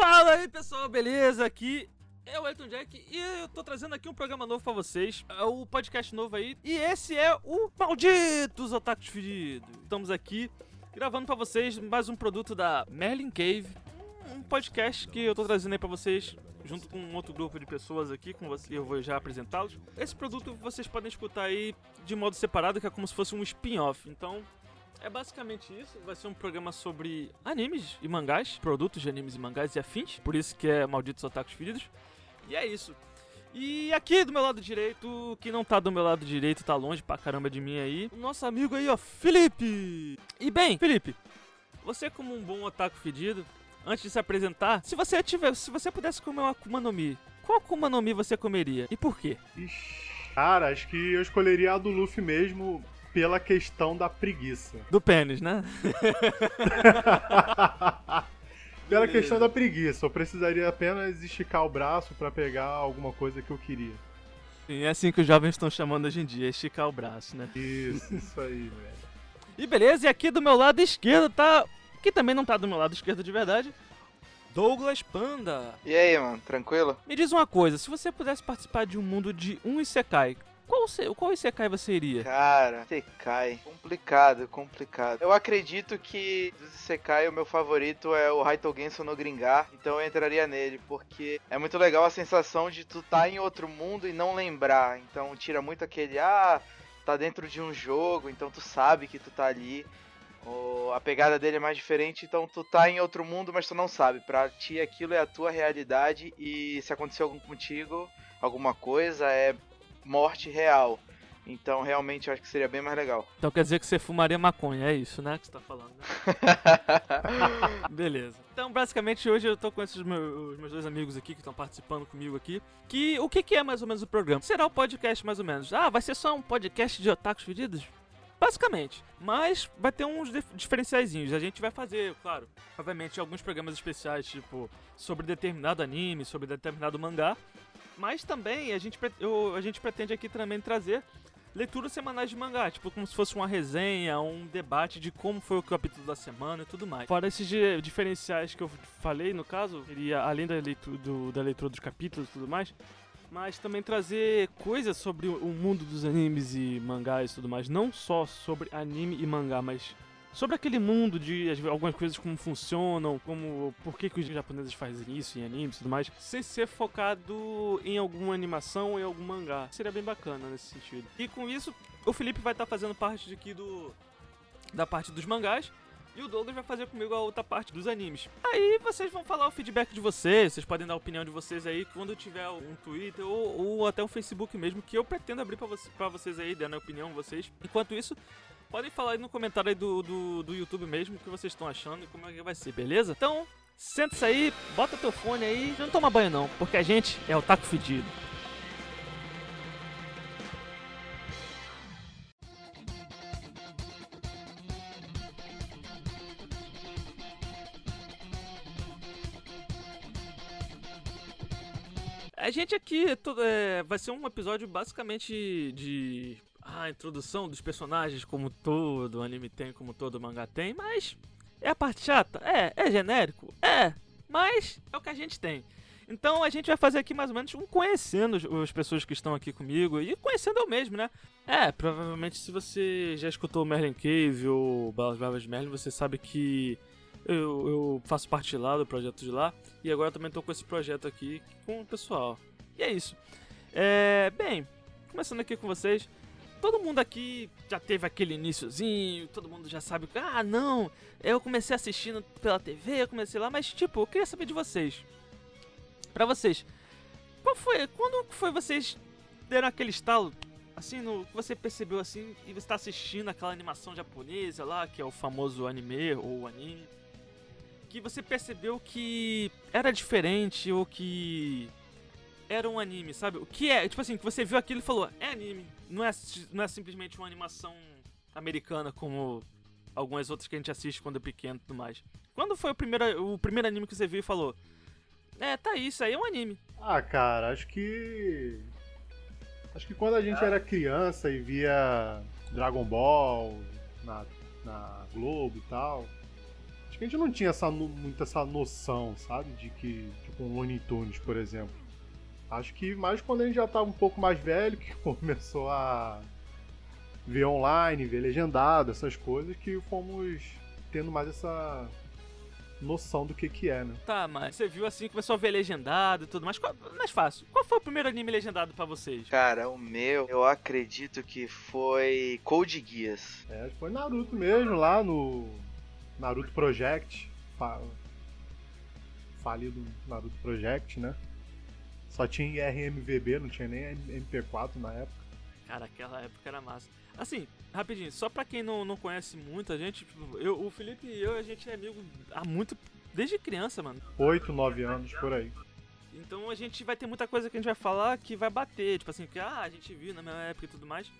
Fala aí pessoal, beleza? Aqui é o Elton Jack e eu tô trazendo aqui um programa novo pra vocês, é o podcast novo aí, e esse é o Malditos Otakus Fedidos. Estamos aqui gravando pra vocês mais um produto da Merlin Cave, um podcast que eu tô trazendo aí pra vocês junto com um outro grupo de pessoas aqui, com você, eu vou já apresentá-los. Esse produto vocês podem escutar aí de modo separado, que é como se fosse um spin-off. Então, é basicamente isso. Vai ser um programa sobre animes e mangás, produtos de animes e mangás e afins. Por isso que é Malditos Otakus Feridos. E é isso. E aqui do meu lado direito, que não tá do meu lado direito, tá longe pra caramba de mim aí, o nosso amigo aí, ó, Felipe. E bem, Felipe, você como um bom otaku fedido, antes de se apresentar, se você tiver, se você pudesse comer uma Akuma no Mi, qual Akuma no Mi você comeria e por quê? Ixi, cara, acho que eu escolheria a do Luffy mesmo pela questão da preguiça. Do pênis, né? pela questão da preguiça, eu precisaria apenas esticar o braço para pegar alguma coisa que eu queria. Sim, é assim que os jovens estão chamando hoje em dia, esticar o braço, né? Isso, isso aí, velho. E beleza, e aqui do meu lado esquerdo tá. Que também não tá do meu lado esquerdo de verdade. Douglas Panda. E aí, mano, tranquilo? Me diz uma coisa, se você pudesse participar de um mundo de um Isekai, qual, qual Isekai você iria? Cara, Sekai. Complicado, complicado. Eu acredito que dos Sekai o meu favorito é o Raito Genso no Gringar, então eu entraria nele, porque é muito legal a sensação de tu tá em outro mundo e não lembrar. Então tira muito aquele, ah, tá dentro de um jogo, então tu sabe que tu tá ali. O- a pegada dele é mais diferente, então tu tá em outro mundo, mas tu não sabe. Pra ti aquilo é a tua realidade e se acontecer algum contigo, alguma coisa, é morte real. Então realmente eu acho que seria bem mais legal. Então quer dizer que você fumaria maconha, é isso, né? Que você tá falando. né? Beleza. Então, basicamente, hoje eu tô com esses meus, os meus dois amigos aqui que estão participando comigo aqui. Que o que, que é mais ou menos o programa? Será o podcast mais ou menos? Ah, vai ser só um podcast de otakus fedidos? Basicamente. Mas vai ter uns dif- diferenciaizinhos. A gente vai fazer, claro, obviamente, alguns programas especiais, tipo, sobre determinado anime, sobre determinado mangá. Mas também a gente, eu- a gente pretende aqui também trazer leituras semanais de mangá, tipo como se fosse uma resenha, um debate de como foi o capítulo da semana e tudo mais. Fora esses di- diferenciais que eu falei, no caso, seria além da leitura, do- da leitura dos capítulos e tudo mais, mas também trazer coisas sobre o mundo dos animes e mangás e tudo mais, não só sobre anime e mangá, mas sobre aquele mundo de algumas coisas como funcionam, como por que, que os japoneses fazem isso em animes e tudo mais, sem ser focado em alguma animação ou em algum mangá. Seria bem bacana nesse sentido. E com isso, o Felipe vai estar fazendo parte aqui do da parte dos mangás. E o Douglas vai fazer comigo a outra parte dos animes. Aí vocês vão falar o feedback de vocês, vocês podem dar a opinião de vocês aí quando tiver um Twitter ou, ou até um Facebook mesmo, que eu pretendo abrir pra vocês aí, dando a opinião de vocês. Enquanto isso, podem falar aí no comentário aí do, do, do YouTube mesmo o que vocês estão achando e como é que vai ser, beleza? Então, senta-se aí, bota teu fone aí, não toma banho não, porque a gente é o taco fedido. A gente aqui é vai ser um episódio basicamente de a introdução dos personagens, como todo anime tem, como todo mangá tem, mas é a parte chata? É, é genérico? É, mas é o que a gente tem. Então a gente vai fazer aqui mais ou menos um conhecendo as pessoas que estão aqui comigo e conhecendo eu mesmo, né? É, provavelmente se você já escutou Merlin Cave ou Balas Bravas de Merlin, você sabe que eu, eu faço parte lá do projeto de lá e agora também tô com esse projeto aqui com o pessoal. E é isso. É, bem, começando aqui com vocês. Todo mundo aqui já teve aquele iniciozinho, todo mundo já sabe, ah, não, eu comecei assistindo pela TV, eu comecei lá, mas tipo, eu queria saber de vocês. Pra vocês, qual foi, quando foi vocês deram aquele estalo, assim, no que você percebeu assim, e você tá assistindo aquela animação japonesa lá, que é o famoso anime ou anime, que você percebeu que era diferente ou que era um anime, sabe? O que é, tipo assim, que você viu aquilo e falou, é anime, não é, não é simplesmente uma animação americana como algumas outras que a gente assiste quando é pequeno e tudo mais. Quando foi o primeiro, o primeiro anime que você viu e falou, é, tá isso aí é um anime. Ah, cara, acho que. Acho que quando a gente era criança e via Dragon Ball na, na Globo e tal, Acho que a gente não tinha essa, muito essa noção, sabe? De que, tipo, um Looney Tunes, por exemplo. Acho que mais quando a gente já tava um pouco mais velho, que começou a ver online, ver legendado, essas coisas, que fomos tendo mais essa noção do que que é, né? Tá, mas você viu assim, começou a ver legendado e tudo mais. Qual, mais fácil. Qual foi o primeiro anime legendado pra vocês? Cara, o meu, eu acredito que foi Code Geass. É, foi Naruto mesmo, lá no Naruto Project. Fa... Falido Naruto Project, né? Só tinha RMVB, não tinha nem MP4 na época. Cara, aquela época era massa. Assim, rapidinho, só pra quem não, não conhece muito a gente, tipo, eu, o Felipe e eu, a gente é amigo há muito. desde criança, mano. 8, 9 anos, por aí. Então a gente vai ter muita coisa que a gente vai falar que vai bater, tipo assim, que ah, a gente viu na minha época e tudo mais.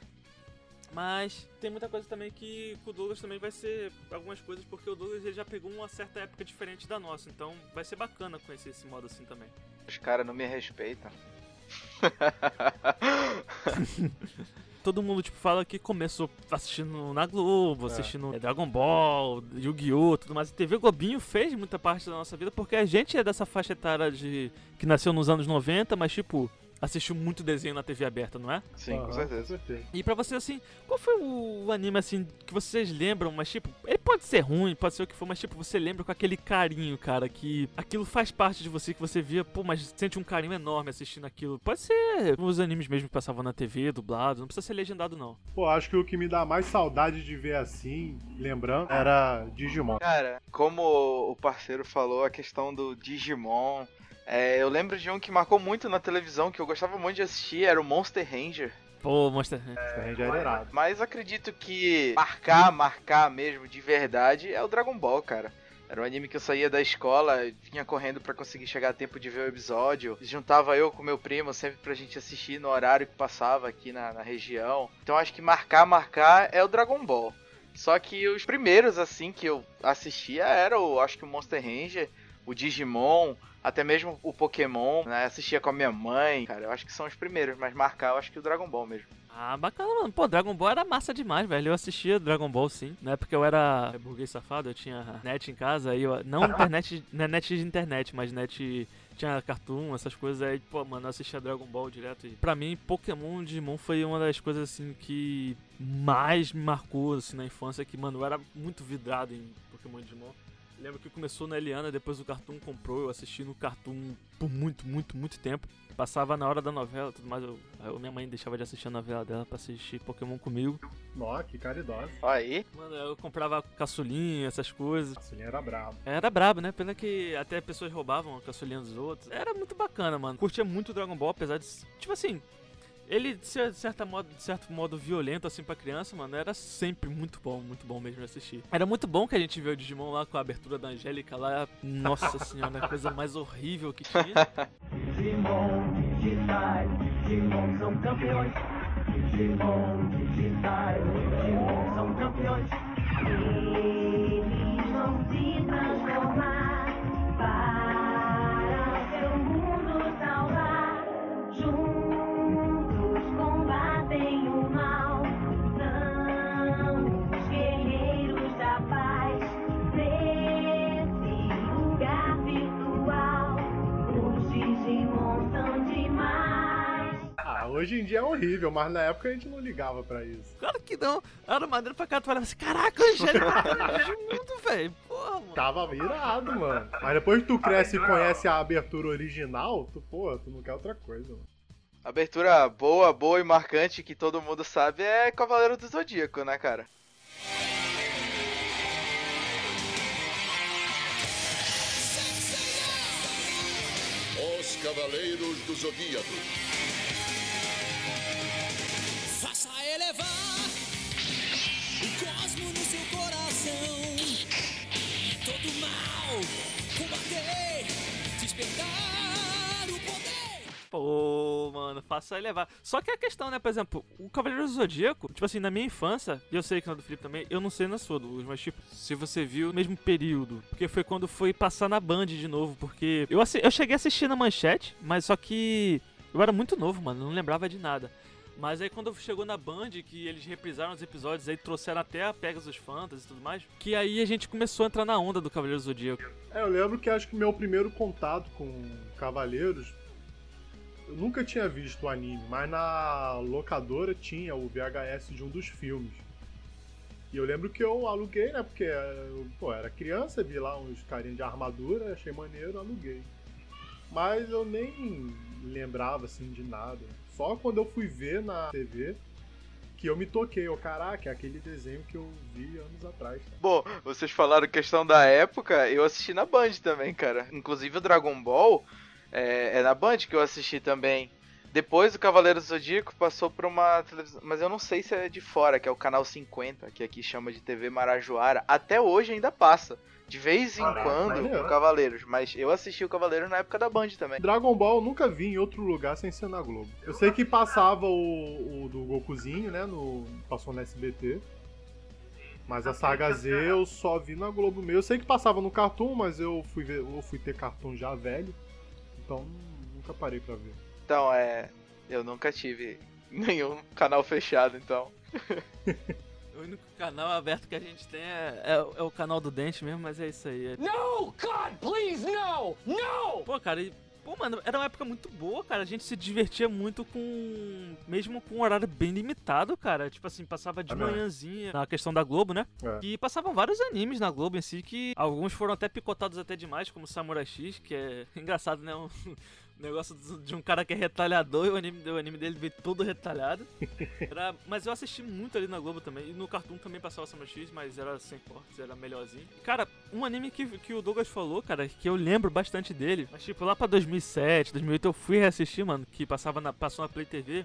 Mas tem muita coisa também que com o Douglas também vai ser algumas coisas, porque o Douglas ele já pegou uma certa época diferente da nossa, então vai ser bacana conhecer esse modo assim também. Os caras não me respeitam. Todo mundo, tipo, fala que começou assistindo na Globo, É. assistindo Dragon Ball, Yu-Gi-Oh! tudo mais. E TV Globinho fez muita parte da nossa vida, porque a gente é dessa faixa etária de. que nasceu nos anos 90, mas, tipo, assistiu muito desenho na TV aberta, não é? Sim, Aham, com certeza. Com certeza. E pra você, assim, qual foi o anime, assim, que vocês lembram, mas, tipo, ele pode ser ruim, pode ser o que for, mas, tipo, você lembra com aquele carinho, cara, que aquilo faz parte de você, que você via, pô, mas sente um carinho enorme assistindo aquilo. Pode ser os animes mesmo que passavam na TV, dublado, não precisa ser legendado, não. Pô, acho que o que me dá mais saudade de ver assim, lembrando, era Digimon. Cara, como o parceiro falou, a questão do Digimon. É, eu lembro de um que marcou muito na televisão, que eu gostava muito de assistir, era o Monster Ranger. Pô, Monster Ranger era irado. Mas acredito que marcar, marcar mesmo de verdade é o Dragon Ball, cara. Era um anime que eu saía da escola, vinha correndo pra conseguir chegar a tempo de ver o episódio. Juntava eu com meu primo sempre pra gente assistir no horário que passava aqui na, na região. Então acho que marcar, marcar é o Dragon Ball. Só que os primeiros, assim, que eu assistia eram, acho que o Monster Ranger, o Digimon, até mesmo o Pokémon, né? Assistia com a minha mãe, cara. Eu acho que são os primeiros, mas marcar eu acho que o Dragon Ball mesmo. Ah, bacana, mano. Pô, Dragon Ball era massa demais, velho. Eu assistia Dragon Ball, sim. Na época eu era burguês safado, eu tinha net em casa, aí eu... Não internet, não é net de internet, mas net... Tinha Cartoon, essas coisas aí, pô, mano, eu assistia Dragon Ball direto. E pra mim, Pokémon Digimon foi uma das coisas, assim, que mais me marcou, assim, na infância. Que, mano, eu era muito vidrado em Pokémon Digimon. Lembro que começou na Eliana, depois o Cartoon comprou, eu assisti no Cartoon por muito, muito, muito tempo. Passava na hora da novela e tudo mais, eu, eu- minha mãe deixava de assistir a novela dela pra assistir Pokémon comigo. Nó, que caridosa. Aí, Mano, eu comprava caçulinha, essas coisas. Ele era brabo. Era brabo, né? Pena que até pessoas roubavam a caçulinha dos outros. Era muito bacana, mano. Curtia muito Dragon Ball, apesar de. Tipo assim. Ele, de cer- certa modo, de certo modo, violento, assim, pra criança, mano, era sempre muito bom, muito bom mesmo de assistir. Era muito bom que a gente viu o Digimon lá com a abertura da Angélica lá. Nossa senhora, a coisa mais horrível que tinha. Digimon digitais, Digimon são campeões. Digimon digitais, Digimon são campeões. Hoje em dia é horrível, mas na época a gente não ligava pra isso. Claro que não. Era maneiro pra cá, tu falava assim, caraca, Angélica, tá mundo, velho. Porra, mano. Tava irado, mano. Mas depois que tu cresce e conhece a abertura original, tu, pô, tu não quer outra coisa, mano. abertura boa, boa e marcante que todo mundo sabe é Cavaleiro do Zodíaco, né, cara? Os Cavaleiros do Zodíaco. Mano, faça elevar. Só que a questão, né, por exemplo, o Cavaleiro do Zodíaco, tipo assim, na minha infância, e eu sei que na do Felipe também, eu não sei na sua, Douglas, mas tipo, se você viu no mesmo período, porque foi quando foi passar na Band de novo, porque eu, eu cheguei a assistir na manchete, mas só que eu era muito novo, mano, não lembrava de nada. Mas aí quando chegou na Band, que eles reprisaram os episódios, aí trouxeram até a Pegasus Fantasy e tudo mais, que aí a gente começou a entrar na onda do Cavaleiro Zodíaco. É, eu lembro que acho que meu primeiro contato com Cavaleiros. Eu nunca tinha visto o anime, mas na locadora tinha o VHS de um dos filmes. E eu lembro que eu aluguei, né? Porque eu, pô, era criança, vi lá uns carinhos de armadura, achei maneiro, aluguei. Mas eu nem lembrava assim de nada. Só quando eu fui ver na TV que eu me toquei. Eu, caraca, é aquele desenho que eu vi anos atrás. Tá? Bom, vocês falaram questão da época, eu assisti na Band também, cara. Inclusive o Dragon Ball é, é na Band que eu assisti também. Depois o Cavaleiro do Zodíaco passou pra uma televisão, mas eu não sei se é de fora, que é o canal 50, que aqui chama de TV Marajoara. Até hoje ainda passa. De vez em Caraca, quando o Cavaleiros, mas eu assisti o Cavaleiros na época da Band também. Dragon Ball eu nunca vi em outro lugar sem ser na Globo. Eu sei que passava o, o do Gokuzinho, né? No, passou no SBT. Mas a saga Z eu só vi na Globo mesmo. Eu sei que passava no Cartoon, mas eu fui ver, eu fui ter Cartoon já velho. Então nunca parei pra ver. Então, é. Eu nunca tive nenhum canal fechado, então. O único canal aberto que a gente tem é, é, é o canal do Dente mesmo, mas é isso aí. No! God, please, no! No! Pô, cara, e, pô, mano, era uma época muito boa, cara. A gente se divertia muito com. Mesmo com um horário bem limitado, cara. Tipo assim, passava de mesmo. manhãzinha na questão da Globo, né? É. E passavam vários animes na Globo em si, que alguns foram até picotados até demais, como Samurai X, que é engraçado, né? Um negócio de um cara que é retalhador e o anime, o anime dele veio todo retalhado. Era- mas eu assisti muito ali na Globo também. E no Cartoon também passava Samurai X, mas era sem cortes, era melhorzinho. E, cara, um anime que, que o Douglas falou, cara, que eu lembro bastante dele, mas tipo, lá pra 2007, 2008 eu fui reassistir, mano, que passava na, passou na Play TV,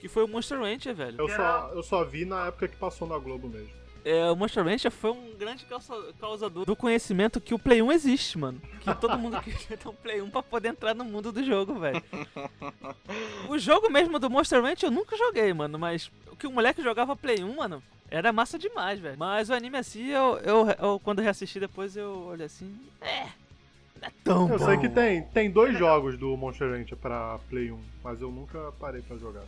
que foi o Monster Rancher, velho. Eu só, eu só vi na época que passou na Globo mesmo. É, o Monster Rancher foi um grande causa- causador do conhecimento que o Play 1 existe, mano. Que todo mundo queria ter um Play 1 pra poder entrar no mundo do jogo, velho. O jogo mesmo do Monster Rancher eu nunca joguei, mano, mas o que o moleque jogava Play 1, mano, era massa demais, velho. Mas o anime assim, eu, eu, eu- quando reassisti depois, eu olhei assim, é, não é tão Eu bom. sei que tem, tem dois jogos do Monster Rancher pra Play 1, mas eu nunca parei pra jogar.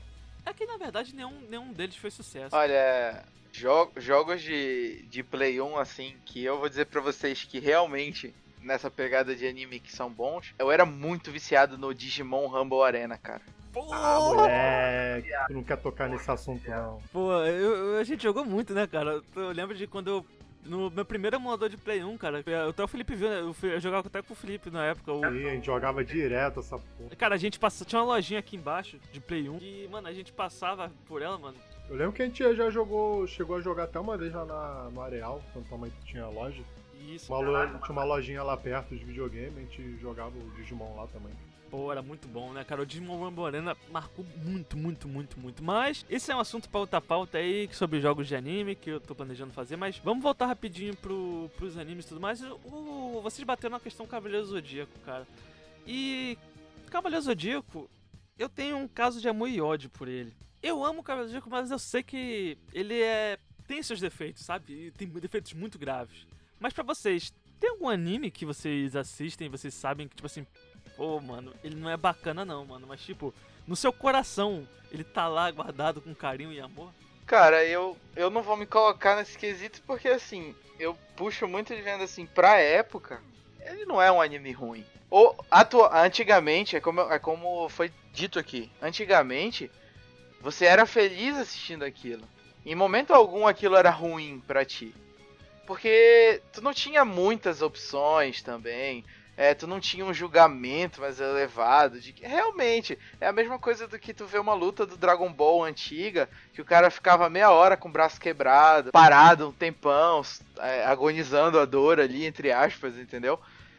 É que, na verdade, nenhum, nenhum deles foi sucesso. Olha, jo- jogos de, de Play 1, assim, que eu vou dizer pra vocês que realmente, nessa pegada de anime que são bons, eu era muito viciado no Digimon Rumble Arena, cara. Pô, Ah, moleque, tu não quer tocar nesse assunto não. Pô, eu, eu- a gente jogou muito, né, cara? Eu lembro de quando eu. No meu primeiro emulador de Play 1, cara, até o Felipe viu, né? Eu, fui- eu jogava até com o Felipe na época. o- Aí a gente jogava direto essa porra. Cara, a gente passou. Tinha uma lojinha aqui embaixo de Play 1 e, mano, a gente passava por ela, mano. Eu lembro que a gente já jogou, chegou a jogar até uma vez lá na, no Areal, quando tua mãe tinha loja. E isso, Uma lo- tinha uma lojinha lá perto de videogame, a gente jogava o Digimon lá também. pô, era muito bom, né, cara? O Digimon Rumble Arena marcou muito, muito, muito, muito. Mas esse é um assunto pra outra pauta aí sobre jogos de anime que eu tô planejando fazer. Mas vamos voltar rapidinho pro, pros animes e tudo mais. O, vocês bateram na questão Cavaleiro Zodíaco, cara. E Cavaleiro Zodíaco, eu tenho um caso de amor e ódio por ele. Eu amo o Cavaleiro Zodíaco, mas eu sei que ele é. tem seus defeitos, sabe? Tem defeitos muito graves. Mas pra vocês, tem algum anime que vocês assistem vocês sabem que, tipo assim, pô, mano, ele não é bacana não, mano, mas tipo, no seu coração, ele tá lá guardado com carinho e amor? Cara, eu, eu não vou me colocar nesse quesito porque, assim, eu puxo muito de venda, assim, pra época, ele não é um anime ruim. Ou, atua antigamente, é como, é como foi dito aqui, antigamente, você era feliz assistindo aquilo. Em momento algum aquilo era ruim pra ti. Porque tu não tinha muitas opções também. É, tu não tinha um julgamento mais elevado de que realmente é a mesma coisa do que tu vê uma luta do Dragon Ball antiga, que o cara ficava meia hora com o braço quebrado, parado um tempão, é, agonizando a dor ali, entre aspas, entendeu?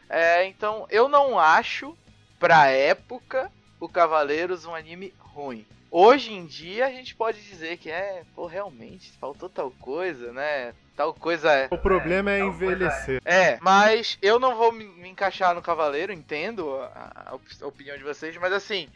É, então eu não acho, pra época, o Cavaleiros um anime ruim. Hoje em dia a gente pode dizer que é, pô, realmente, faltou tal coisa, né? Tal coisa é. O problema é envelhecer. É, mas eu não vou me, me encaixar no Cavaleiro, entendo a, a opinião de vocês, mas assim,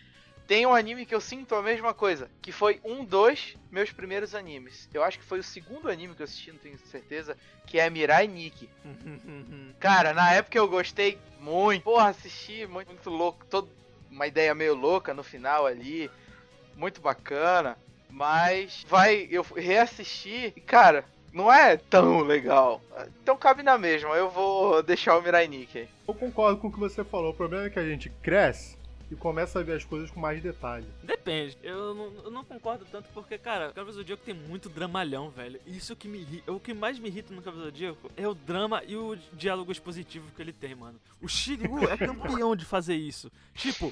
tem um anime que eu sinto a mesma coisa, que foi um dos meus primeiros animes. Eu acho que foi o segundo anime que eu assisti, não tenho certeza, que é Mirai Nikki. Cara, na época eu gostei muito. Porra, assisti muito, muito louco, todo uma ideia meio louca no final ali, muito bacana. Mas vai, eu reassisti e, cara, não é tão legal. Então cabe na mesma, eu vou deixar o Mirai Nikki. Eu concordo com o que você falou. O problema é que a gente cresce e começa a ver as coisas com mais detalhe. Depende. Eu não, eu não concordo tanto porque, cara, o Cavaleiro do Zodíaco tem muito dramalhão, velho. Isso que me irrita. O que mais me irrita no Cavaleiro do Zodíaco é o drama e o diálogo expositivo que ele tem, mano. O Shiryu é campeão de fazer isso. Tipo,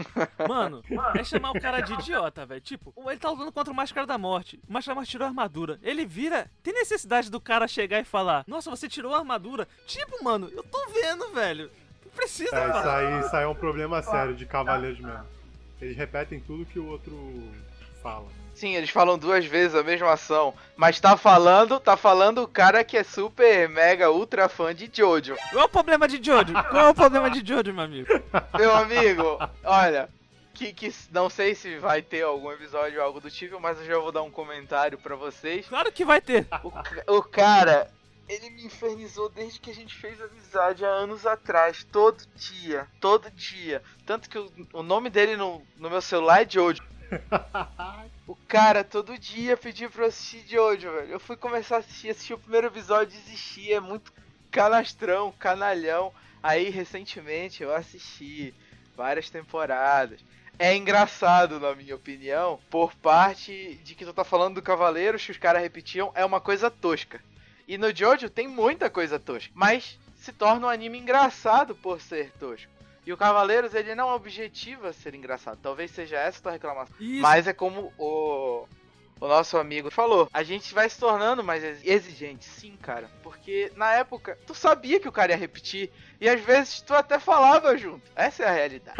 mano, é chamar o cara de idiota, velho. Tipo, ele tá lutando contra o Máscara da Morte. O Máscara da Morte tirou a armadura. Ele vira. Tem necessidade do cara chegar e falar: Nossa, você tirou a armadura. Tipo, mano, eu tô vendo, velho. Não precisa, É, isso aí, isso aí é um problema sério de cavaleiros mesmo. Eles repetem tudo que o outro fala. Sim, eles falam duas vezes a mesma ação, mas tá falando, tá falando o cara que é super, mega, ultra fã de Jojo. Qual é o problema de Jojo? Qual é o problema de Jojo, meu amigo? Meu amigo, olha, que, que não sei se vai ter algum episódio ou algo do tipo, mas eu já vou dar um comentário pra vocês. Claro que vai ter. O, o cara, ele me infernizou desde que a gente fez amizade há anos atrás, todo dia, todo dia. Tanto que o, o nome dele no, no meu celular é Jojo. O cara todo dia pedia pra eu assistir Jojo, velho. Eu fui começar a assistir, assisti o primeiro episódio, desisti, é muito canastrão, canalhão. Aí recentemente eu assisti várias temporadas. É engraçado, na minha opinião, por parte de que tu tá falando do Cavaleiros, que os caras repetiam, é uma coisa tosca. E no Jojo tem muita coisa tosca, mas se torna um anime engraçado por ser tosco. E o Cavaleiros, ele não objetiva ser engraçado. Talvez seja essa a tua reclamação. Isso. Mas é como o, o nosso amigo falou, a gente vai se tornando mais ex- exigente, sim, cara. Porque na época, tu sabia que o cara ia repetir. E às vezes tu até falava junto. Essa é a realidade.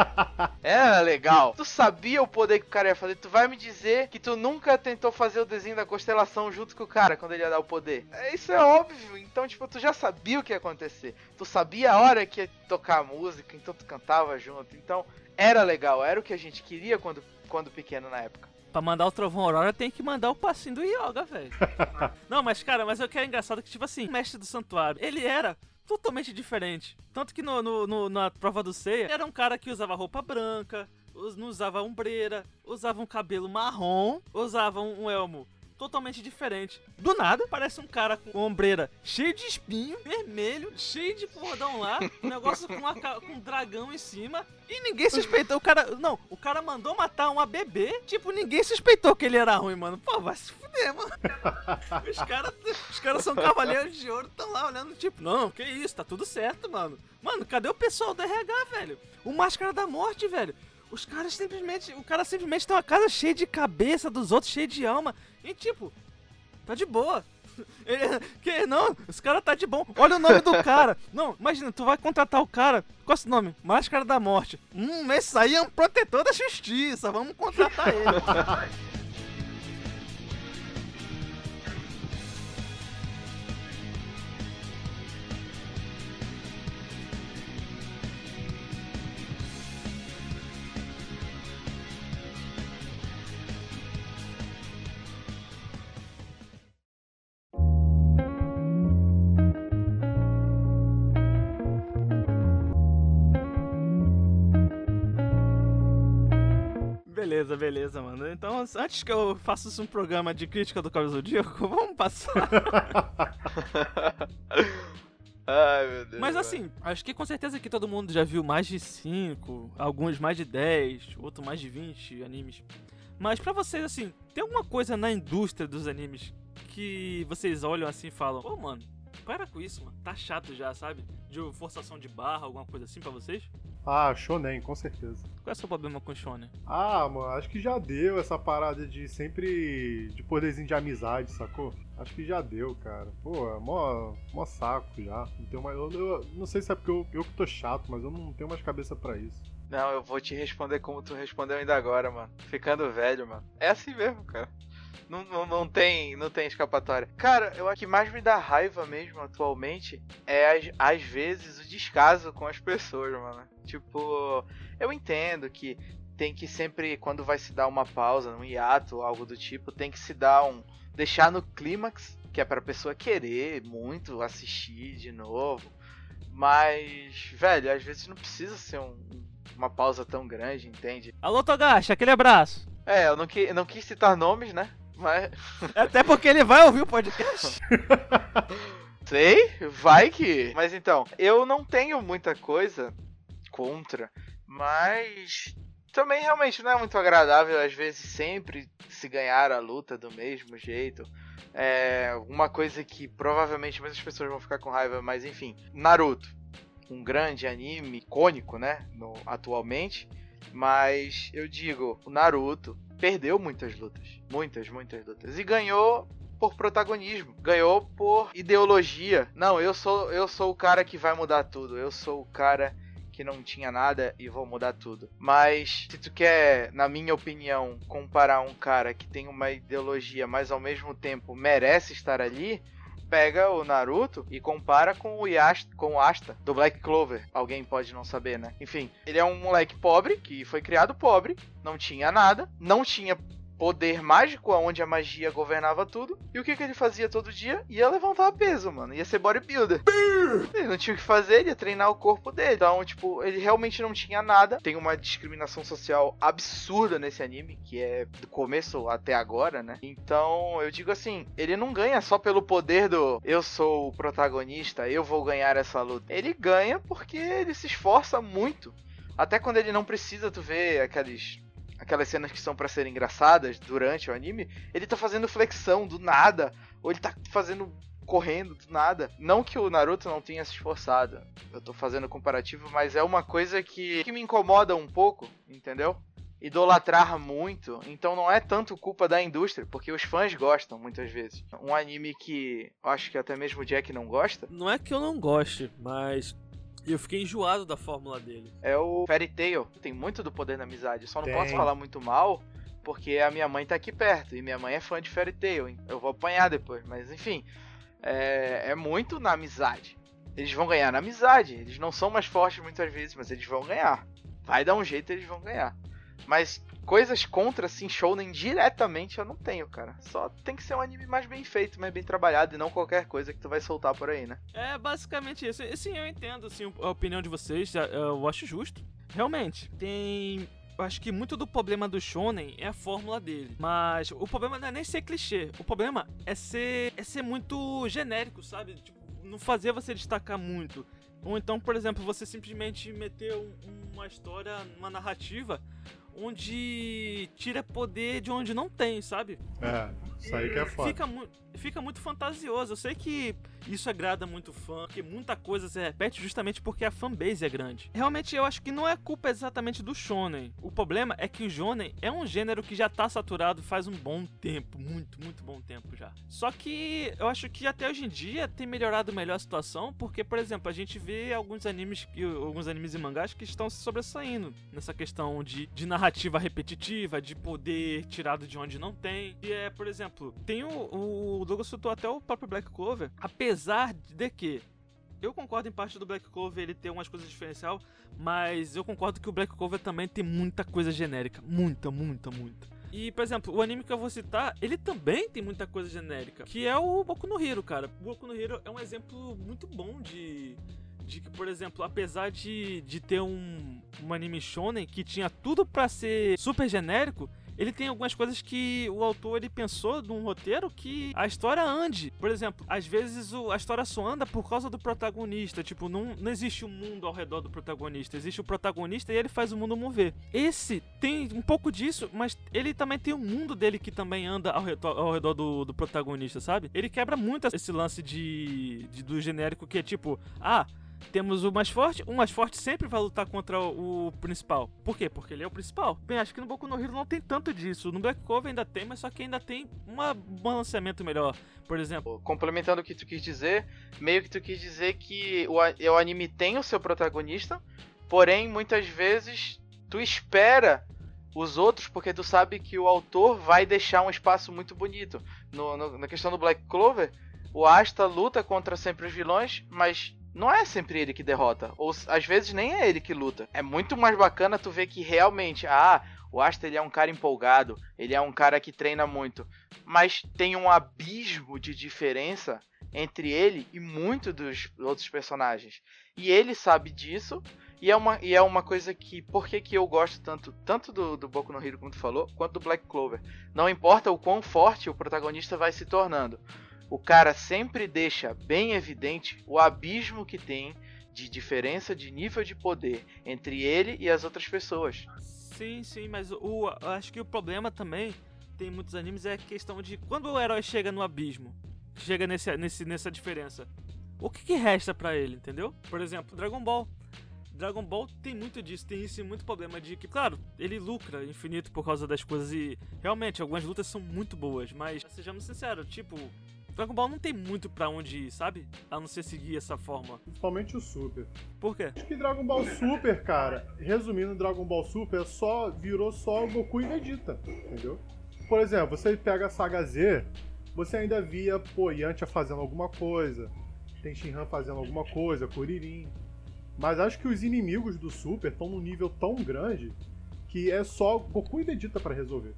Era legal. Tu sabia o poder que o cara ia fazer. Tu vai me dizer que tu nunca tentou fazer o desenho da constelação junto com o cara quando ele ia dar o poder. É, Isso é óbvio. Então, tipo, tu já sabia o que ia acontecer. Tu sabia a hora que ia tocar a música, então tu cantava junto. Então, era legal. Era o que a gente queria quando, quando pequeno na época. Pra mandar o Trovão Aurora tem que mandar o passinho do Yoga, velho. Não, mas cara, mas o que é engraçado que, tipo assim, o mestre do santuário, ele era totalmente diferente. Tanto que no, no- no- na prova do Ceia, era um cara que usava roupa branca, não usava ombreira, usava um cabelo marrom, usava um elmo totalmente diferente. Do nada, parece um cara com ombreira cheio de espinho, vermelho, cheio de cordão lá, um negócio com, uma com um dragão em cima, e ninguém suspeitou. O cara. Não, o cara mandou matar uma bebê. Tipo, ninguém suspeitou que ele era ruim, mano. Pô, vai se fuder, mano. Os caras os caras são cavaleiros de ouro, estão lá olhando, tipo, não, que isso, tá tudo certo, mano. Mano, cadê o pessoal do RH, velho? O Máscara da Morte, velho. Os caras simplesmente. O cara simplesmente tem uma casa cheia de cabeça dos outros, cheia de alma. E tipo, tá de boa. Ele, que não, os caras tá de bom. Olha o nome do cara. Não, imagina, tu vai contratar o cara. Qual é esse nome? Máscara da Morte. Hum, esse aí é um protetor da justiça. Vamos contratar ele. Beleza, beleza, mano. Então, antes que eu faça um programa de crítica do do Zodíaco, vamos passar. Ai, meu Deus. Mas assim, acho que com certeza que todo mundo já viu mais de 5, alguns mais de 10, outros mais de 20 animes. Mas pra vocês, assim, tem alguma coisa na indústria dos animes que vocês olham assim e falam, pô, mano, para com isso, mano. Tá chato já, sabe? De forçação de barra, alguma coisa assim pra vocês? Ah, Shonen, com certeza. Qual é o seu problema com o Shonen? Ah, mano, acho que já deu essa parada de sempre. de poderzinho de amizade, sacou? Acho que já deu, cara. Pô, é mó, mó saco já. Não, tenho mais, eu, eu não sei se é porque eu, eu que tô chato, mas eu não tenho mais cabeça pra isso. Não, eu vou te responder como tu respondeu ainda agora, mano. Ficando velho, mano. É assim mesmo, cara. Não, não, não tem, não tem escapatória. Cara, eu acho que mais me dá raiva mesmo atualmente é às, às vezes o descaso com as pessoas, mano. Tipo, eu entendo que tem que sempre, quando vai se dar uma pausa, um hiato ou algo do tipo, tem que se dar um. deixar no clímax, que é pra pessoa querer muito assistir de novo. Mas, velho, às vezes não precisa ser um- uma pausa tão grande, entende? Alô, Togashi, aquele abraço. É, eu não, qui- eu não quis citar nomes, né? Mas, Até porque ele vai ouvir o podcast. sei, vai que. Mas então, eu não tenho muita coisa contra, mas também realmente não é muito agradável, às vezes, sempre se ganhar a luta do mesmo jeito. É uma coisa que provavelmente muitas pessoas vão ficar com raiva, mas enfim. Naruto, um grande anime icônico, né? No, atualmente. Mas eu digo, o Naruto perdeu muitas lutas. Muitas, muitas lutas. E ganhou por protagonismo. Ganhou por ideologia. Não, eu sou, eu sou o cara que vai mudar tudo. Eu sou o cara que não tinha nada e vou mudar tudo. Mas se tu quer, na minha opinião, comparar um cara que tem uma ideologia, mas ao mesmo tempo merece estar ali, pega o Naruto e compara com o Yasta, com o Asta do Black Clover. Alguém pode não saber, né? Enfim, ele é um moleque pobre que foi criado pobre, não tinha nada, não tinha poder mágico onde a magia governava tudo. E o que, que ele fazia todo dia? Ia levantar peso, mano. Ia ser bodybuilder. Ele não tinha o que fazer, ele ia treinar o corpo dele. Então, tipo, ele realmente não tinha nada. Tem uma discriminação social absurda nesse anime, que é do começo até agora, né? Então, eu digo assim, ele não ganha só pelo poder do eu sou o protagonista, eu vou ganhar essa luta. Ele ganha porque ele se esforça muito. Até quando ele não precisa, tu vê aqueles aquelas cenas que são pra serem engraçadas durante o anime, ele tá fazendo flexão do nada, ou ele tá fazendo correndo do nada. Não que o Naruto não tenha se esforçado. Eu tô fazendo comparativo, mas é uma coisa que, que me incomoda um pouco, entendeu? Idolatrar muito, então não é tanto culpa da indústria, porque os fãs gostam muitas vezes. Um anime que acho que até mesmo o Jack não gosta Não é que eu não goste, mas eu fiquei enjoado da fórmula dele. é o Fairy Tail. Tem muito do poder da amizade. Só não Tem. posso falar muito mal, porque a minha mãe tá aqui perto. E minha mãe é fã de Fairy Tail. hein? Eu vou apanhar depois. Mas enfim, é, é muito na amizade. Eles vão ganhar na amizade. Eles não são mais fortes muitas vezes, mas eles vão ganhar. Vai dar um jeito, eles vão ganhar. Mas coisas contra, assim, shounen diretamente eu não tenho, cara. Só tem que ser um anime mais bem feito, mais bem trabalhado e não qualquer coisa que tu vai soltar por aí, né? É basicamente isso. E, Sim, eu entendo assim, a opinião de vocês, eu acho justo. Realmente, tem. Eu acho que muito do problema do Shonen é a fórmula dele. Mas o problema não é nem ser clichê. O problema é ser, é ser muito genérico, sabe? Tipo, não fazer você destacar muito. Ou então, por exemplo, você simplesmente meter um- uma história, uma narrativa, onde tira poder de onde não tem, sabe? É, isso aí que é foda. Fica, mu fica muito fantasioso. Eu sei que isso agrada muito fã, que muita coisa se repete justamente porque a fanbase é grande. Realmente eu acho que não é culpa exatamente do shonen. O problema é que o shonen é um gênero que já tá saturado faz um bom tempo, muito, muito bom tempo já. Só que eu acho que até hoje em dia tem melhorado melhor a situação, porque por exemplo, a gente vê alguns animes que alguns animes e mangás que estão se sobressaindo nessa questão de, de narrativa repetitiva, de poder tirado de onde não tem. E é, por exemplo, tem o, o Douglas citou até o próprio Black Clover, apesar de que eu concordo em parte do Black Clover ele ter umas coisas diferencial, mas eu concordo que o Black Clover também tem muita coisa genérica, muita, muita, muita. E, por exemplo, o anime que eu vou citar, ele também tem muita coisa genérica, que é o Boku no Hero, cara. O Boku no Hero é um exemplo muito bom de de que, por exemplo, apesar de, de ter um, um anime shonen que tinha tudo pra ser super genérico, ele tem algumas coisas que o autor ele pensou num roteiro que a história ande. Por exemplo, às vezes o- a história só anda por causa do protagonista. Tipo, não, não existe um mundo ao redor do protagonista. Existe o protagonista e ele faz o mundo mover. Esse tem um pouco disso, mas ele também tem o mundo dele que também anda ao redor, ao redor do, do protagonista, sabe? Ele quebra muito esse lance de, de- do genérico que é tipo, ah, temos o mais forte, o mais forte sempre vai lutar contra o, principal. Por quê? Porque ele é o principal. Bem, acho que no Boku no Hero não tem tanto disso. No Black Clover ainda tem, mas só que ainda tem um balanceamento melhor. Por exemplo, Complementando o que tu quis dizer, meio que tu quis dizer que o, o anime tem o seu protagonista, porém muitas vezes tu espera os outros porque tu sabe que o autor vai deixar um espaço muito bonito. No- no- na questão do Black Clover, o Asta luta contra sempre os vilões, mas não é sempre ele que derrota. Ou às vezes nem é ele que luta. É muito mais bacana tu ver que realmente, ah, o Asta ele é um cara empolgado, ele é um cara que treina muito, mas tem um abismo de diferença entre ele e muitos dos outros personagens. E ele sabe disso, E é uma, e é uma coisa que. Por que, que eu gosto tanto, tanto do, do Boku no Hero, como tu falou, quanto do Black Clover? Não importa o quão forte o protagonista vai se tornando. O cara sempre deixa bem evidente o abismo que tem de diferença de nível de poder entre ele e as outras pessoas. Sim, sim, mas o, acho que o problema também, tem em muitos animes, é a questão de quando o herói chega no abismo, chega nesse, nesse, nessa diferença, o que, que resta pra ele, entendeu? Por exemplo, Dragon Ball. Dragon Ball tem muito disso, tem esse muito problema de que, claro, ele lucra infinito por causa das coisas e realmente algumas lutas são muito boas, mas sejamos sinceros, tipo, Dragon Ball não tem muito pra onde ir, sabe? A não ser seguir essa forma. Principalmente o Super. Por quê? Acho que Dragon Ball Super, cara, resumindo, Dragon Ball Super só virou só Goku e Vegeta, entendeu? Por exemplo, você pega a saga Z, você ainda via, pô, Yantia fazendo alguma coisa, tem Shinhan fazendo alguma coisa, Kuririn. Mas acho que os inimigos do Super estão num nível tão grande que é só Goku e Vegeta pra resolver.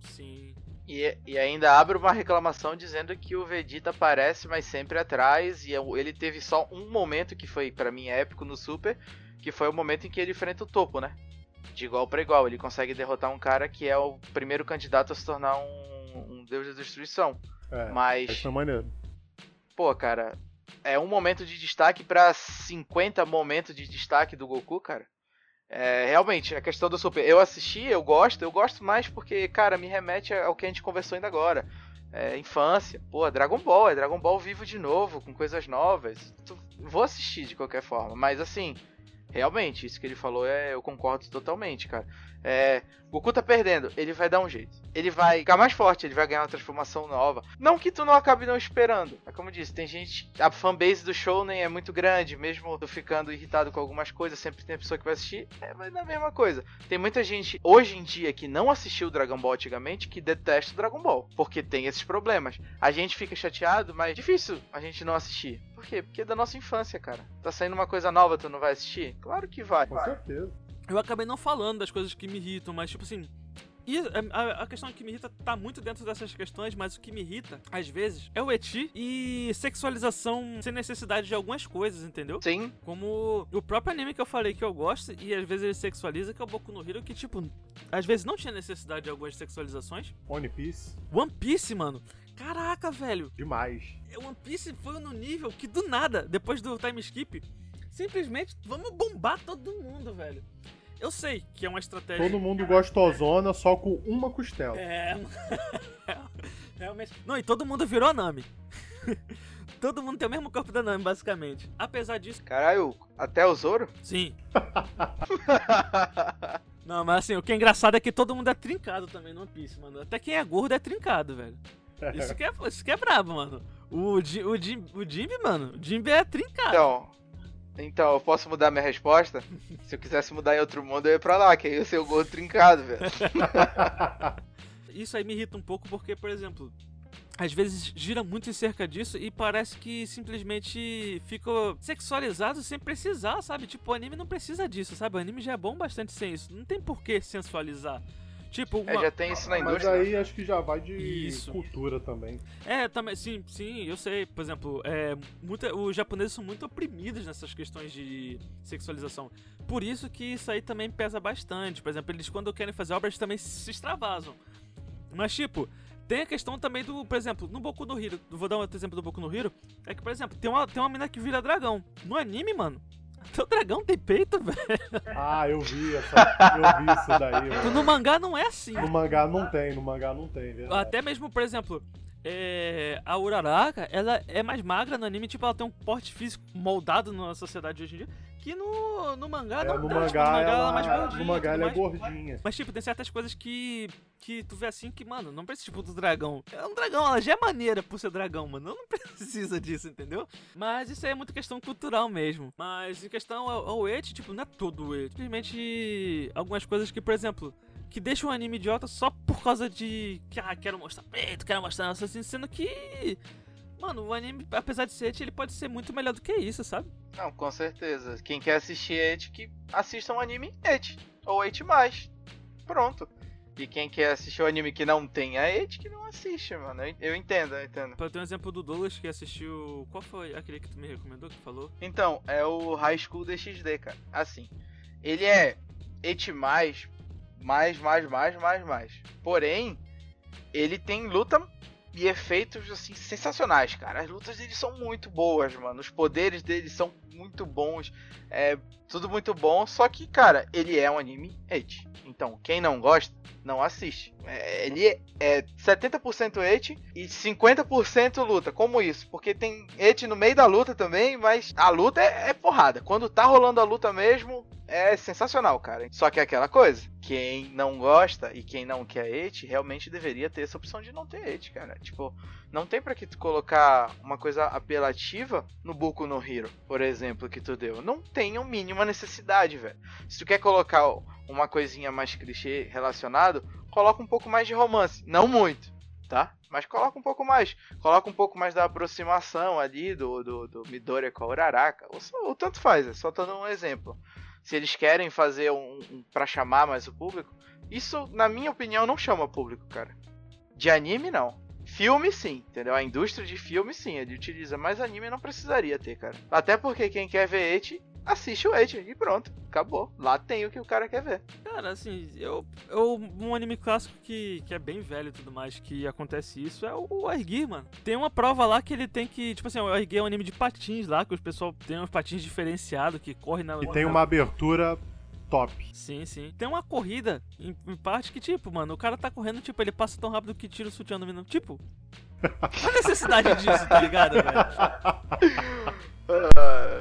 Sim. E, e ainda abre uma reclamação dizendo que o Vegeta aparece, mas sempre atrás. E eu- ele teve só um momento que foi, pra mim, épico no Super, que foi o momento em que ele enfrenta o topo, né? De igual pra igual. Ele consegue derrotar um cara que é o primeiro candidato a se tornar um, um deus da destruição. É, isso Mas, foi maneiro. pô, cara, é um momento de destaque pra 50 momentos de destaque do Goku, cara. É, realmente, a questão do Super. Eu assisti, eu gosto, eu gosto mais porque, cara, me remete ao que a gente conversou ainda agora. É, infância, pô, Dragon Ball, é Dragon Ball vivo de novo, com coisas novas. Tu- vou assistir de qualquer forma, mas assim, realmente, isso que ele falou, é, eu concordo totalmente, cara. É, Goku tá perdendo, ele vai dar um jeito. Ele vai ficar mais forte, ele vai ganhar uma transformação nova. Não que tu não acabe não esperando. É como eu disse, tem gente. A fanbase do Shounen é muito grande, mesmo tu ficando irritado com algumas coisas, sempre tem pessoa que vai assistir. É mas é a mesma coisa. Tem muita gente hoje em dia que não assistiu Dragon Ball antigamente que detesta o Dragon Ball. Porque tem esses problemas. A gente fica chateado, mas é difícil a gente não assistir. Por quê? Porque é da nossa infância, cara. Tá saindo uma coisa nova, tu não vai assistir? Claro que vai. Com certeza. Eu acabei não falando das coisas que me irritam, mas tipo assim. E a, a questão que me irrita tá muito dentro dessas questões, mas o que me irrita, às vezes, é o eti e sexualização sem necessidade de algumas coisas, entendeu? Sim, Como o próprio anime que eu falei que eu gosto e às vezes ele sexualiza, que é o Boku no Hero, que tipo, às vezes não tinha necessidade de algumas sexualizações. One Piece, One Piece, mano. Caraca, velho. demais. One Piece foi no nível que do nada, depois do time skip, simplesmente vamos bombar todo mundo, velho. Eu sei que é uma estratégia. Todo mundo gostosona só com uma costela. É. Realmente. Não, e todo mundo virou Nami. todo mundo tem o mesmo corpo da Nami, basicamente. Apesar disso, caralho, até o Zoro? sim. Não, mas assim, o que é engraçado é que todo mundo é trincado também no One Piece, mano. Até quem é gordo é trincado, velho. Isso que é, isso que é brabo, mano. O, Jim, o, Jim, o Jimby, mano, o Jimby é trincado. Então, então, eu posso mudar minha resposta? Se eu quisesse mudar em outro mundo, eu ia pra lá, que aí eu ia ser o gordo trincado, velho. Isso aí me irrita um pouco porque, por exemplo, às vezes gira muito em cerca disso e parece que simplesmente fica sexualizado sem precisar, sabe? Tipo, o anime não precisa disso, sabe? O anime já é bom bastante sem isso. Não tem por que sensualizar. Tipo, É, uma... já tem isso na Mas indústria. aí acho que já vai de Isso. cultura também. É, também, sim, sim, eu sei. Por exemplo, é, muita, os japoneses são muito oprimidos nessas questões de sexualização. Por isso que isso aí também pesa bastante. Por exemplo, eles quando querem fazer obras também se extravasam. Mas, tipo, tem a questão também do, por exemplo, no Boku no Hero, vou dar um outro exemplo do Boku no Hero, é que, por exemplo, tem uma, tem uma mina que vira dragão. No anime, mano, teu dragão tem peito, velho. Ah, eu vi essa. Eu vi isso daí. mano. No mangá não é assim. No mangá não tem, no mangá não tem, verdade. Até mesmo, por exemplo, é, a Uraraka, ela é mais magra no anime, tipo, ela tem um porte físico moldado na sociedade hoje em dia, que no, no mangá É, não no tem, tipo, mangá, ela é ela, mais gordinha no mangá ela é mais. gordinha. Mas, tipo, tem certas coisas que, que tu vê assim que, mano, não precisa, tipo, do dragão. É um dragão, ela já é maneira por ser dragão, mano. Não precisa disso, entendeu? Mas isso aí é muito questão cultural mesmo. Mas em questão ao, ao eti, tipo, não é todo o eti. Simplesmente algumas coisas que, por exemplo, que deixam o anime idiota só por causa de que, ah, quero mostrar peito, quero mostrar assim, sendo que. Mano, o anime, apesar de ser eti, ele pode ser muito melhor do que isso, sabe? Não, com certeza. Quem quer assistir Ed, que assista um anime Ed. Ou Ed mais. Pronto. E quem quer assistir o anime que não tem a Eti, que não assiste, mano. Eu, eu entendo, eu entendo. Pra ter um exemplo do Douglas que assistiu. Qual foi aquele que tu me recomendou que falou? Então, é o High School DxD, cara. Assim, ele é Eti mais, mais, mais, mais, mais, mais. Porém, ele tem luta e efeitos, assim, sensacionais, cara. As lutas dele são muito boas, mano. Os poderes dele são muito bons. É tudo muito bom. Só que, cara, ele é um anime Eti. Então, quem não gosta, não assiste. É, ele é 70% Eti e 50% luta. Como isso? Porque tem Eti no meio da luta também, mas a luta é, é porrada. Quando tá rolando a luta mesmo, é sensacional, cara. Só que é aquela coisa. Quem não gosta e quem não quer Eti, realmente deveria ter essa opção de não ter Eti, cara. Tipo, não tem pra que tu colocar uma coisa apelativa no Boku no Hero, por exemplo, que tu deu. Não tem a mínima necessidade, velho. Se tu quer colocar uma coisinha mais clichê relacionado, coloca um pouco mais de romance. Não muito, tá? Mas coloca um pouco mais. Coloca um pouco mais da aproximação ali do, do, do Midoriya com a Uraraka. Ou, só- ou tanto faz, é só tô dando um exemplo. Se eles querem fazer um, um para chamar mais o público, isso, na minha opinião, não chama público, cara. De anime, não. Filme, sim, entendeu? A indústria de filme, sim, ele utiliza, mas anime não precisaria ter, cara. Até porque quem quer ver Eti, assiste o Eti e pronto, acabou. Lá tem o que o cara quer ver. Cara, assim, eu, eu. Um anime clássico que, que é bem velho e tudo mais, que acontece isso, é o Argir, mano. Tem uma prova lá que ele tem que. Tipo assim, o Argir é um anime de patins lá, que os pessoal tem uns patins diferenciados que correm na. E tem uma abertura top. Sim, sim. Tem uma corrida, em, em parte, que, tipo, mano, o cara tá correndo, tipo, ele passa tão rápido que tira o sutiã do menino. Tipo. A necessidade disso, tá ligado, velho?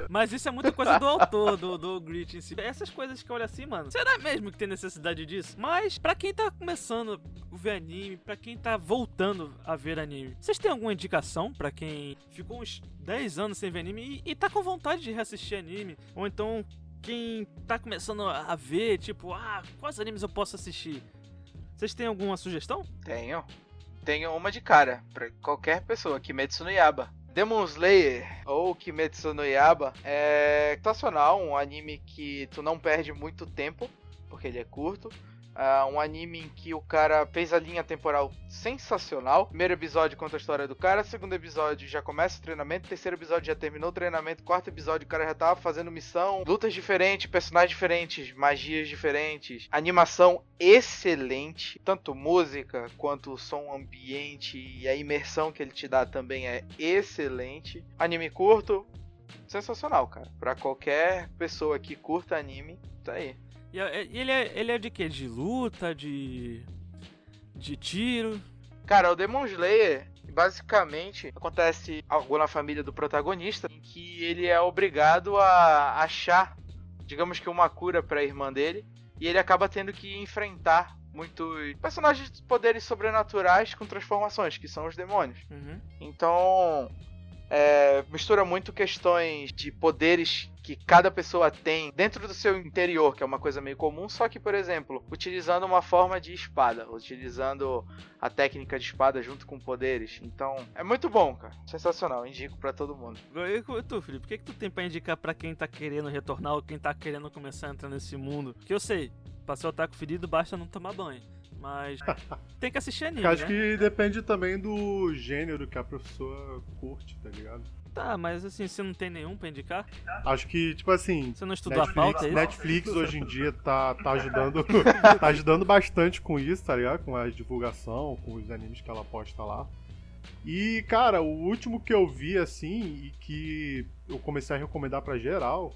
Mas isso é muita coisa do autor, do, do Grit em si. Essas coisas que eu olho assim, mano, será mesmo que tem necessidade disso? Mas, pra quem tá começando a ver anime, pra quem tá voltando a ver anime, vocês têm alguma indicação pra quem ficou uns 10 anos sem ver anime e, e tá com vontade de reassistir anime? Ou então, quem tá começando a ver, tipo, ah, quais animes eu posso assistir? Vocês têm alguma sugestão? Tenho. Tenho uma de cara pra qualquer pessoa, Kimetsu no Yaba. Demon Slayer ou Kimetsu no Yaba é sensacional, um anime que tu não perde muito tempo, porque ele é curto. Ah, um anime em que o cara fez a linha temporal sensacional. Primeiro episódio conta a história do cara, segundo episódio já começa o treinamento, terceiro episódio já terminou o treinamento, quarto episódio o cara já tava fazendo missão, lutas diferentes, personagens diferentes, magias diferentes, animação excelente, tanto música quanto som ambiente e a imersão que ele te dá também é excelente. Anime curto, sensacional, cara. Pra qualquer pessoa que curta anime, tá aí. E é- e ele é, ele é de quê? De luta? De. de tiro? Cara, o Demon Slayer, basicamente, acontece algo na família do protagonista, em que ele é obrigado a achar, digamos que uma cura pra irmã dele, e ele acaba tendo que enfrentar muitos personagens de poderes sobrenaturais com transformações, que são os demônios. Uhum. Então, é, mistura muito questões de poderes que cada pessoa tem dentro do seu interior, que é uma coisa meio comum, só que, por exemplo, utilizando uma forma de espada, utilizando a técnica de espada junto com poderes. Então, é muito bom, cara. Sensacional, indico pra todo mundo. E tu, Felipe, o que, que tu tem pra indicar pra quem tá querendo retornar ou quem tá querendo começar a entrar nesse mundo? Que eu sei, pra ser otaku ferido basta não tomar banho. Mas tem que assistir anime, Eu acho né? que depende também do gênero que a pessoa curte, tá ligado? Tá, mas assim, você não tem nenhum pra indicar? Acho que, tipo assim, Você não estudou a Netflix, pauta, é isso? Netflix hoje em dia tá, tá ajudando tá ajudando bastante com isso, tá ligado? Com a divulgação, com os animes que ela posta lá. E, cara, o último que eu vi, assim, e que eu comecei a recomendar pra geral,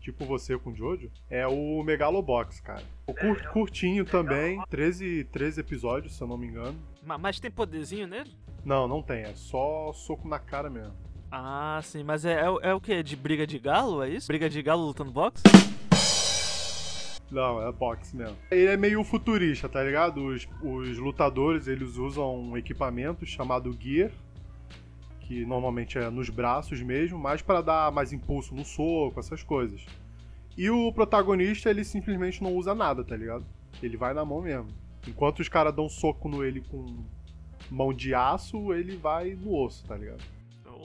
tipo você com o Jojo, é o Megalobox, cara. O cur- curtinho também, 13, 13 episódios, se eu não me engano. Ma- Mas tem poderzinho nele? Não, não tem, é só soco na cara mesmo. Ah, sim, mas é, é, é o que? De briga de galo, é isso? Briga de galo lutando boxe? Não, é boxe mesmo. Ele é meio futurista, tá ligado? Os, os lutadores, eles usam um equipamento chamado Gear, que normalmente é nos braços mesmo, mais para dar mais impulso no soco, essas coisas. E o protagonista, ele simplesmente não usa nada, tá ligado? Ele vai na mão mesmo. Enquanto os caras dão soco no ele com mão de aço, ele vai no osso, tá ligado?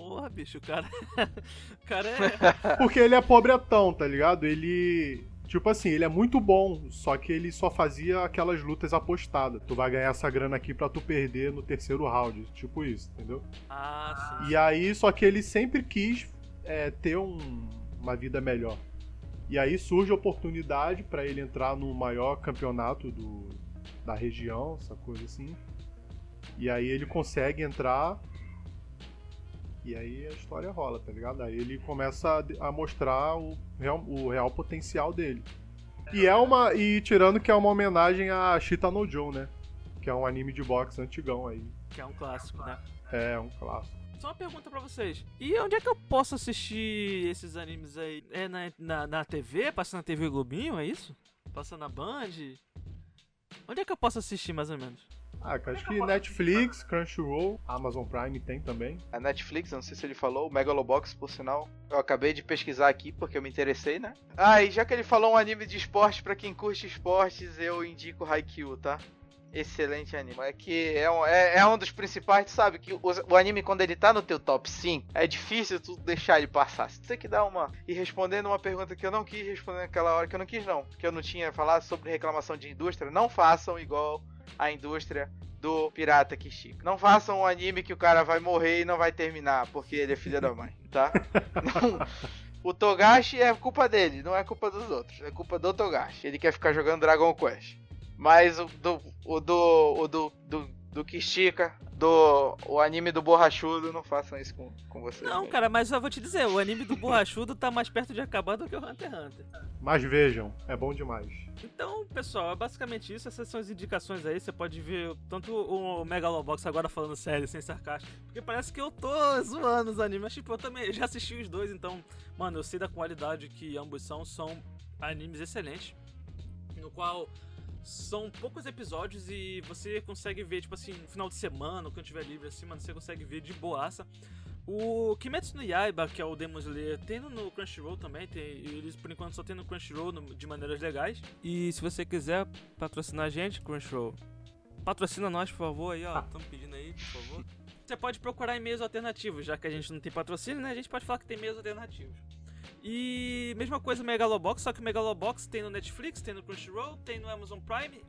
Porra, bicho, o cara. o cara é. Porque ele é pobretão, tá ligado? Ele Tipo assim, ele é muito bom, só que ele só fazia aquelas lutas apostadas. Tu vai ganhar essa grana aqui pra tu perder no terceiro round. Tipo isso, entendeu? Ah, sim. E aí, só que ele sempre quis é, ter um- uma vida melhor. E aí surge a oportunidade pra ele entrar no maior campeonato do, da região, essa coisa assim. E aí ele consegue entrar. E aí a história rola, tá ligado? Aí ele começa a, a mostrar o real, o real potencial dele. E é uma. E tirando que é uma homenagem a Shita no Joe, né? Que é um anime de boxe antigão aí. Que é um clássico, né? É um clássico. Só uma pergunta pra vocês. E onde é que eu posso assistir esses animes aí? É na, na, na TV? Passa na TV Globinho, é isso? Passa na Band? Onde é que eu posso assistir, mais ou menos? Ah, acho que Netflix, Crunchyroll, Amazon Prime tem também. A Netflix, eu não sei se ele falou, o Megalobox, por sinal. Eu acabei de pesquisar aqui porque eu me interessei, né? Ah, e já que ele falou um anime de esporte, pra quem curte esportes, eu indico Haikyuu, tá? Excelente anime. É que é um, é, é um dos principais, tu sabe? Que o, o anime, quando ele tá no teu top 5, é difícil tu deixar ele passar. Você tem que dar uma. E respondendo uma pergunta que eu não quis responder naquela hora, que eu não quis, não. Que eu não tinha falado sobre reclamação de indústria. Não façam igual a indústria do Pirata Kishiko. Não façam um anime que o cara vai morrer e não vai terminar, porque ele é filho da mãe, tá? Não- O Togashi é culpa dele, não é culpa dos outros. É culpa do Togashi. Ele quer ficar jogando Dragon Quest. Mas o do. O do. O do. do, do Kishika, do. O anime do borrachudo, não façam isso com, com vocês. Não, né? cara, mas eu vou te dizer, o anime do Borrachudo tá mais perto de acabar do que o Hunter x Hunter. Mas vejam, é bom demais. Então, pessoal, é basicamente isso. Essas são as indicações aí. Você pode ver tanto o Megalobox agora falando sério, sem sarcasmo. Porque parece que eu tô zoando os animes. Mas, tipo, eu também já assisti os dois, então, mano, eu sei da qualidade que ambos são. São animes excelentes. No qual são poucos episódios e você consegue ver, tipo assim, no final de semana, quando tiver livre assim, mano, você consegue ver de boaça. O Kimetsu no Yaiba, que é o Demon Slayer, tem no- Crunchyroll também, tem, eles por enquanto só tem no Crunchyroll no- de maneiras legais. E se você quiser patrocinar a gente, Crunchyroll, patrocina nós, por favor, aí, ó, estamos pedindo aí, por favor. Você pode procurar em meios alternativos, já que a gente não tem patrocínio, né? A gente pode falar que tem meios alternativos. E mesma coisa o Megalobox, só que o Megalobox tem no Netflix, tem no Crunchyroll, tem no Amazon Prime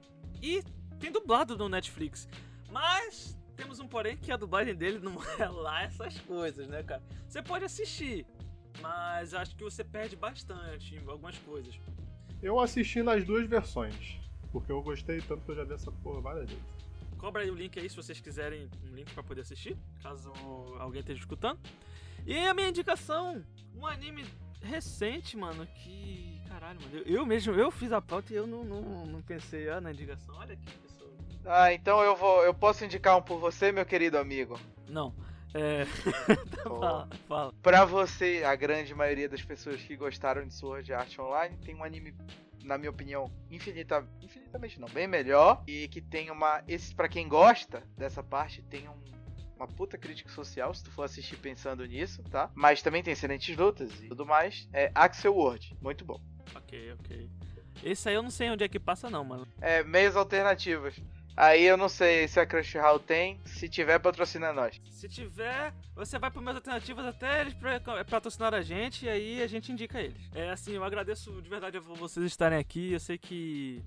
e tem dublado no Netflix. Mas temos um porém que a dublagem dele não é lá essas coisas, né, cara? Você pode assistir, mas acho que você perde bastante em algumas coisas. Eu assisti nas duas versões, porque eu gostei tanto que eu já vi essa porra várias vezes. Cobra aí o link aí se vocês quiserem um link pra poder assistir, caso alguém esteja escutando. E a minha indicação, um anime recente, mano, que. Caralho, mano. Eu, eu mesmo, eu fiz a pauta e eu não, não, não pensei ah, na indicação. Olha aqui, pessoa. Ah, então eu vou. Eu posso indicar um por você, meu querido amigo. Não. É. fala, fala. Pra você, a grande maioria das pessoas que gostaram de Sword Art Online, tem um anime, na minha opinião, infinita, infinitamente não, bem melhor. E que tem uma. Esse, pra quem gosta dessa parte, tem um, uma puta crítica social, se tu for assistir pensando nisso, tá? Mas também tem excelentes lutas e tudo mais. É Axel World, muito bom. Ok, ok. Esse aí eu não sei onde é que passa, não, mano. É, meios alternativos. Aí eu não sei se a Crunchyroll tem, se tiver, patrocina nós. Se tiver, você vai para minhas alternativas até eles pra- patrocinar a gente e aí a gente indica eles. É assim, eu agradeço de verdade a vocês estarem aqui. Eu sei que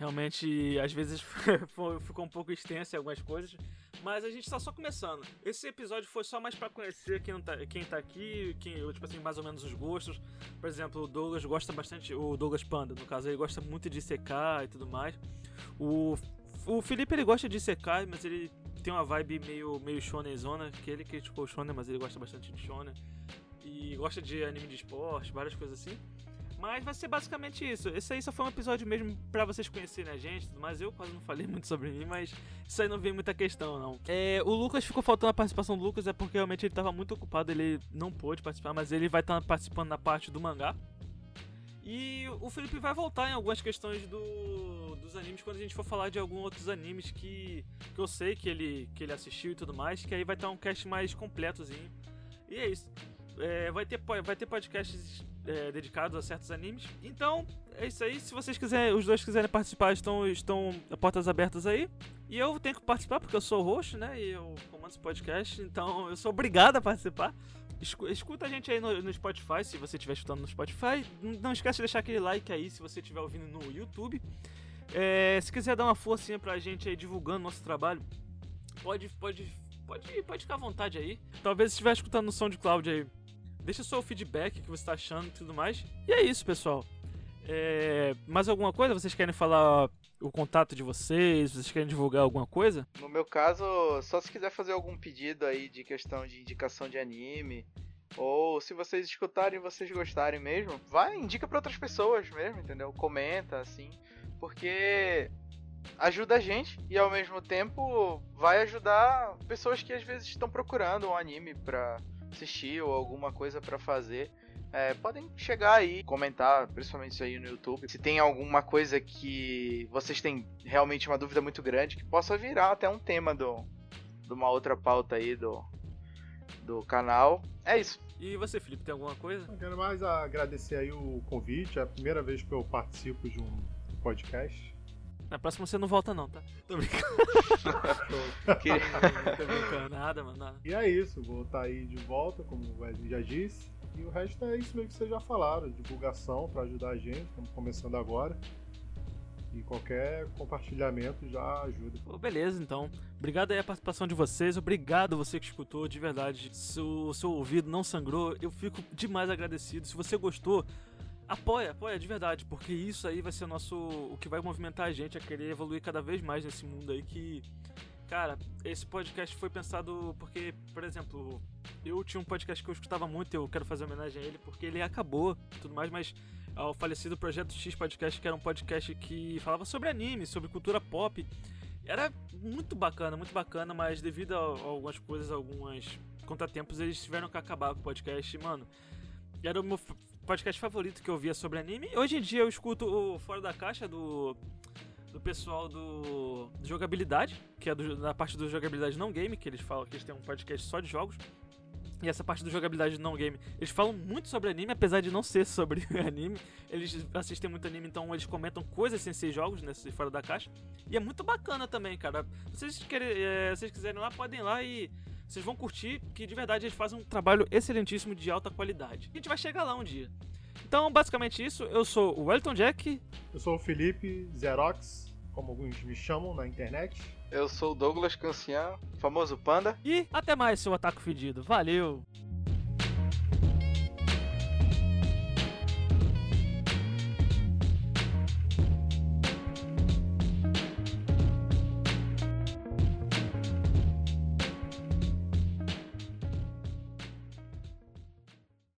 realmente às vezes ficou um pouco extenso em algumas coisas, mas a gente tá só começando. Esse episódio foi só mais pra conhecer quem, tá, quem tá aqui, quem, tipo assim, mais ou menos os gostos. Por exemplo, o Douglas gosta bastante, o Douglas Panda, no caso, ele gosta muito de secar e tudo mais. O, o Felipe ele gosta de secar, mas ele tem uma vibe meio, meio shonenzona, que ele criticou o shonen, mas ele gosta bastante de shonen. E gosta de anime de esporte, várias coisas assim. Mas vai ser basicamente isso. Esse aí só foi um episódio mesmo pra vocês conhecerem a gente, mas eu quase não falei muito sobre mim, mas isso aí não vem muita questão, não. É, o Lucas ficou faltando a participação do Lucas, é porque realmente ele tava muito ocupado, ele não pôde participar, mas ele vai estar participando na parte do mangá. E o Felipe vai voltar em algumas questões do, dos animes quando a gente for falar de alguns outros animes que, que eu sei que ele, que ele assistiu e tudo mais, que aí vai estar um cast mais completozinho. E é isso. É, vai, ter, vai ter podcasts é, dedicados a certos animes. Então, é isso aí. Se vocês quiserem, os dois quiserem participar, estão, estão portas abertas aí. E eu tenho que participar porque eu sou o host, né? E eu comando esse podcast, então eu sou obrigado a participar. Escu- Escuta a gente aí no, no Spotify, se você estiver escutando no Spotify. Não esquece de deixar aquele like aí se você estiver ouvindo no YouTube. É, se quiser dar uma forcinha pra gente aí divulgando nosso trabalho, pode, pode, pode, pode ficar à vontade aí. Talvez estiver escutando no SoundCloud aí, deixa só o feedback que você tá achando e tudo mais. E é isso, pessoal. É, mais alguma coisa? Vocês querem falar o contato de vocês? Vocês querem divulgar alguma coisa? No meu caso, só se quiser fazer algum pedido aí de questão de indicação de anime, ou se vocês escutarem e vocês gostarem mesmo, vai, indica pra outras pessoas mesmo, entendeu? Comenta, assim, porque ajuda a gente e ao mesmo tempo vai ajudar pessoas que às vezes estão procurando um anime pra assistir ou alguma coisa pra fazer. É, podem chegar aí, comentar, principalmente isso aí no YouTube. Se tem alguma coisa que vocês têm realmente uma dúvida muito grande, que possa virar até um tema do, de uma outra pauta aí do, do canal. É isso. E você, Felipe, tem alguma coisa? Eu quero mais agradecer aí o convite. É a primeira vez que eu participo de um podcast. Na próxima você não volta não, tá? Tô brincando. Que- Tô brincando. Nada, mano. Nada. E é isso, vou estar aí de volta, como o Wesley já disse. E o resto é isso mesmo que vocês já falaram, divulgação para ajudar a gente, estamos começando agora. E qualquer compartilhamento já ajuda. Pô, beleza, então. Obrigado aí a participação de vocês. Obrigado você que escutou, de verdade. Se o seu ouvido não sangrou, eu fico demais agradecido. Se você gostou, apoia, apoia de verdade, porque isso aí vai ser o nosso. o que vai movimentar a gente a querer evoluir cada vez mais nesse mundo aí que. Cara, esse podcast foi pensado porque, por exemplo, eu tinha um podcast que eu escutava muito, eu quero fazer homenagem a ele, porque ele acabou e tudo mais, mas ao falecido Projeto X Podcast, que era um podcast que falava sobre anime, sobre cultura pop. Era muito bacana, muito bacana, mas devido a algumas coisas, alguns contratempos, eles tiveram que acabar com o podcast. Mano, era o meu podcast favorito que eu via sobre anime. Hoje em dia eu escuto o Fora da Caixa do, do pessoal do, do Jogabilidade, que é do, da parte do Jogabilidade Não Game, que eles falam que eles têm um podcast só de jogos. E essa parte do jogabilidade não game, eles falam muito sobre anime, apesar de não ser sobre anime. Eles assistem muito anime, então eles comentam coisas sem ser jogos, nesse fora da caixa. E é muito bacana também, cara. Se vocês, querem, é, se vocês quiserem lá, podem ir lá e vocês vão curtir, que de verdade eles fazem um trabalho excelentíssimo de alta qualidade. A gente vai chegar lá um dia. Então, basicamente isso, eu sou o Elton Jack. Eu sou o Felipe Xerox, como alguns me chamam na internet. Eu sou o Douglas Cancian, famoso Panda. E até mais, seu ataque fedido. Valeu!